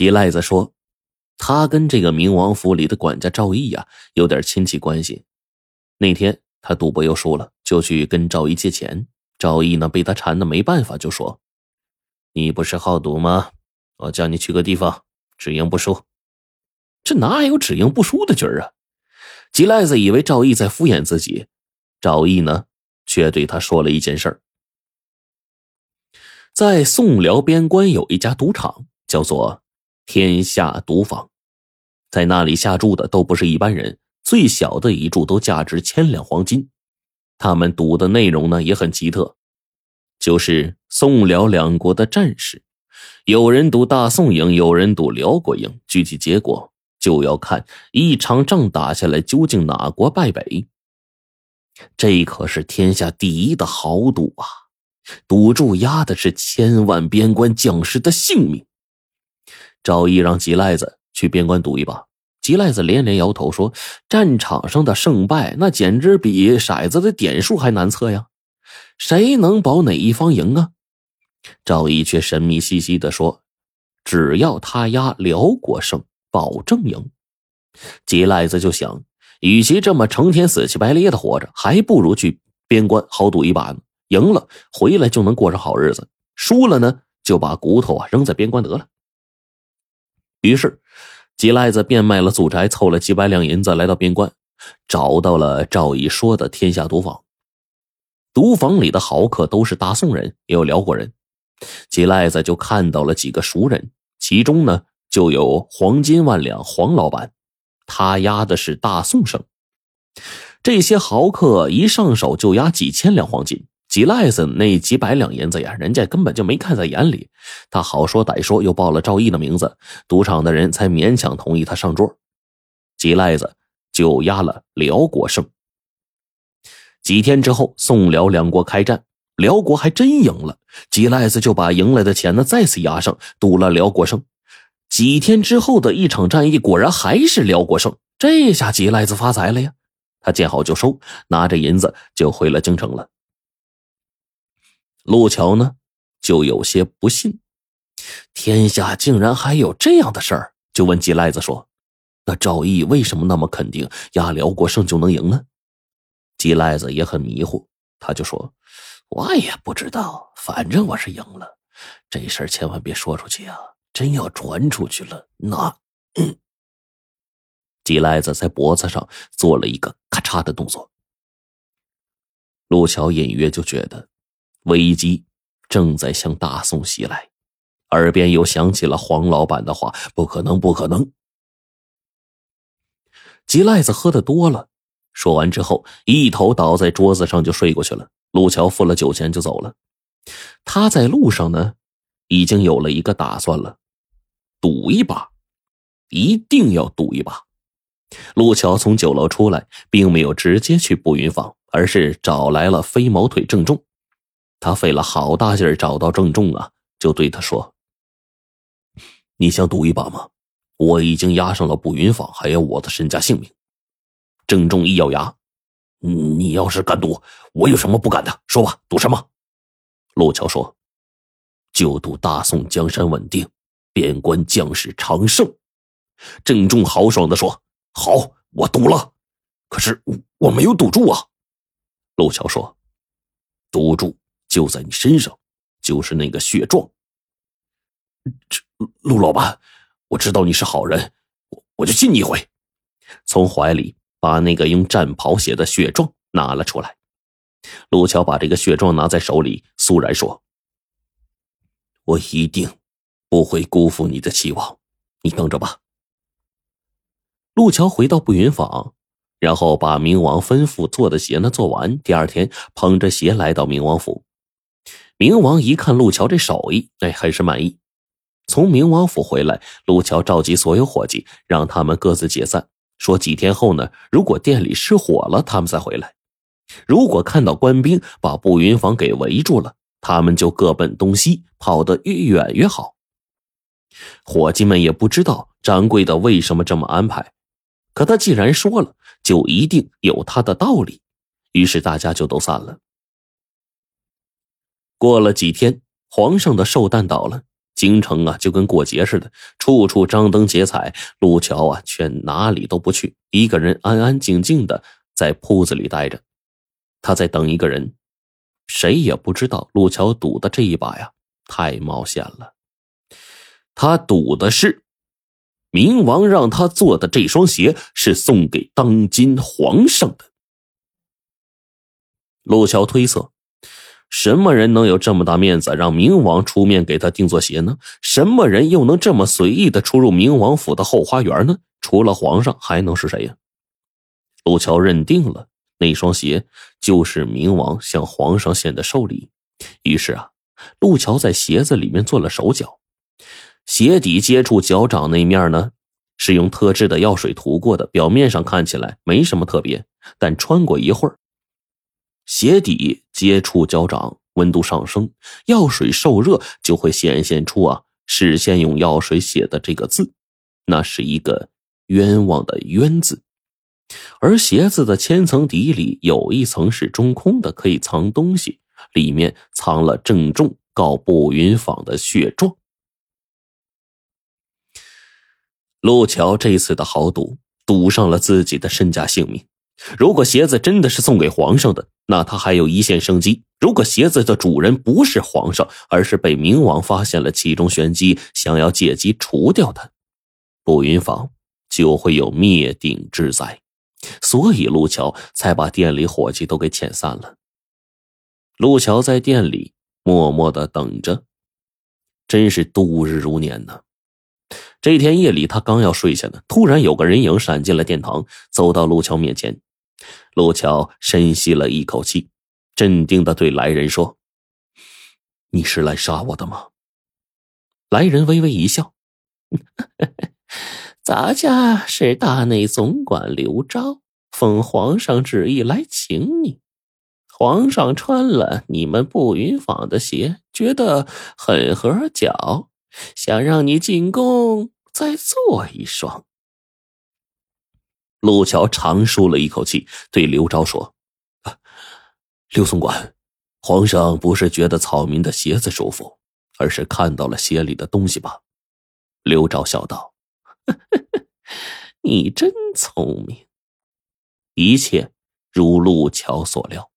吉赖子说：“他跟这个明王府里的管家赵毅呀有点亲戚关系。那天他赌博又输了，就去跟赵毅借钱。赵毅呢被他缠的没办法，就说：‘你不是好赌吗？我叫你去个地方，只赢不输。’这哪有只赢不输的局儿啊？”吉赖子以为赵毅在敷衍自己，赵毅呢却对他说了一件事儿。在宋辽边关有一家赌场，叫做天下赌坊，在那里下注的都不是一般人，最小的一注都价值千两黄金。他们赌的内容呢也很奇特，就是宋辽两国的战事，有人赌大宋赢，有人赌辽国赢，具体结果就要看一场仗打下来究竟哪国败北。这可是天下第一的豪赌啊！赌注压的是千万边关将士的性命。赵毅让吉赖子去边关赌一把，吉赖子连连摇头说：“战场上的胜败，那简直比骰子的点数还难测呀，谁能保哪一方赢啊？”赵毅却神秘兮兮的说：“只要他压辽国胜，保证赢。”吉赖子就想，与其这么成天死乞白咧的活着，还不如去边关豪赌一把呢。赢了回来就能过上好日子，输了呢就把骨头啊扔在边关得了。于是，吉赖子变卖了祖宅，凑了几百两银子，来到边关，找到了赵毅说的天下赌坊。赌坊里的豪客都是大宋人，也有辽国人。吉赖子就看到了几个熟人，其中呢就有黄金万两黄老板，他押的是大宋胜。这些豪客一上手就押几千两黄金。吉赖子那几百两银子呀，人家根本就没看在眼里。他好说歹说，又报了赵毅的名字，赌场的人才勉强同意他上桌。吉赖子就押了辽国胜。几天之后，宋辽两国开战，辽国还真赢了。吉赖子就把赢来的钱呢再次押上，赌了辽国胜。几天之后的一场战役，果然还是辽国胜。这下吉赖子发财了呀！他见好就收，拿着银子就回了京城了。陆桥呢，就有些不信，天下竟然还有这样的事儿，就问季赖子说：“那赵毅为什么那么肯定压辽国胜就能赢呢？”季赖子也很迷糊，他就说：“我也不知道，反正我是赢了。这事儿千万别说出去啊！真要传出去了，那……”嗯。”季赖子在脖子上做了一个咔嚓的动作，陆桥隐约就觉得。危机正在向大宋袭来，耳边又响起了黄老板的话：“不可能，不可能！”吉赖子喝的多了，说完之后，一头倒在桌子上就睡过去了。陆桥付了酒钱就走了。他在路上呢，已经有了一个打算了：赌一把，一定要赌一把。陆桥从酒楼出来，并没有直接去步云坊，而是找来了飞毛腿郑重。他费了好大劲儿找到郑重啊，就对他说：“你想赌一把吗？我已经押上了步云坊，还有我的身家性命。”郑重一咬牙：“你要是敢赌，我有什么不敢的？说吧，赌什么？”陆桥说：“就赌大宋江山稳定，边关将士长胜。”郑重豪爽的说：“好，我赌了。可是我没有赌注啊。”陆桥说：“赌注。”就在你身上，就是那个血状。这陆老板，我知道你是好人，我我就信你一回。从怀里把那个用战袍写的血状拿了出来。陆桥把这个血状拿在手里，肃然说：“我一定不会辜负你的期望，你等着吧。”陆桥回到步云坊，然后把明王吩咐做的鞋呢做完。第二天，捧着鞋来到明王府。明王一看陆桥这手艺，哎，很是满意。从明王府回来，陆桥召集所有伙计，让他们各自解散。说几天后呢，如果店里失火了，他们再回来；如果看到官兵把步云坊给围住了，他们就各奔东西，跑得越远越好。伙计们也不知道掌柜的为什么这么安排，可他既然说了，就一定有他的道理。于是大家就都散了。过了几天，皇上的寿诞到了。京城啊就跟过节似的，处处张灯结彩。陆桥啊却哪里都不去，一个人安安静静的在铺子里待着。他在等一个人，谁也不知道陆桥赌的这一把呀太冒险了。他赌的是，明王让他做的这双鞋是送给当今皇上的。陆桥推测。什么人能有这么大面子，让明王出面给他定做鞋呢？什么人又能这么随意的出入明王府的后花园呢？除了皇上，还能是谁呀？陆桥认定了那双鞋就是明王向皇上献的寿礼，于是啊，陆桥在鞋子里面做了手脚，鞋底接触脚掌那面呢，是用特制的药水涂过的，表面上看起来没什么特别，但穿过一会儿。鞋底接触脚掌，温度上升，药水受热就会显现出啊，事先用药水写的这个字，那是一个冤枉的冤字。而鞋子的千层底里有一层是中空的，可以藏东西，里面藏了郑重告步云坊的血状。陆桥这次的豪赌，赌上了自己的身家性命。如果鞋子真的是送给皇上的，那他还有一线生机；如果鞋子的主人不是皇上，而是被明王发现了其中玄机，想要借机除掉他，步云坊就会有灭顶之灾。所以陆桥才把店里伙计都给遣散了。陆桥在店里默默的等着，真是度日如年呢。这天夜里，他刚要睡下呢，突然有个人影闪进了殿堂，走到陆桥面前。陆桥深吸了一口气，镇定的对来人说：“你是来杀我的吗？”来人微微一笑：“ 咱家是大内总管刘昭，奉皇上旨意来请你。皇上穿了你们步云坊的鞋，觉得很合脚，想让你进宫再做一双。”陆桥长舒了一口气，对刘昭说：“刘总管，皇上不是觉得草民的鞋子舒服，而是看到了鞋里的东西吧？”刘昭笑道：“ 你真聪明。”一切如陆桥所料。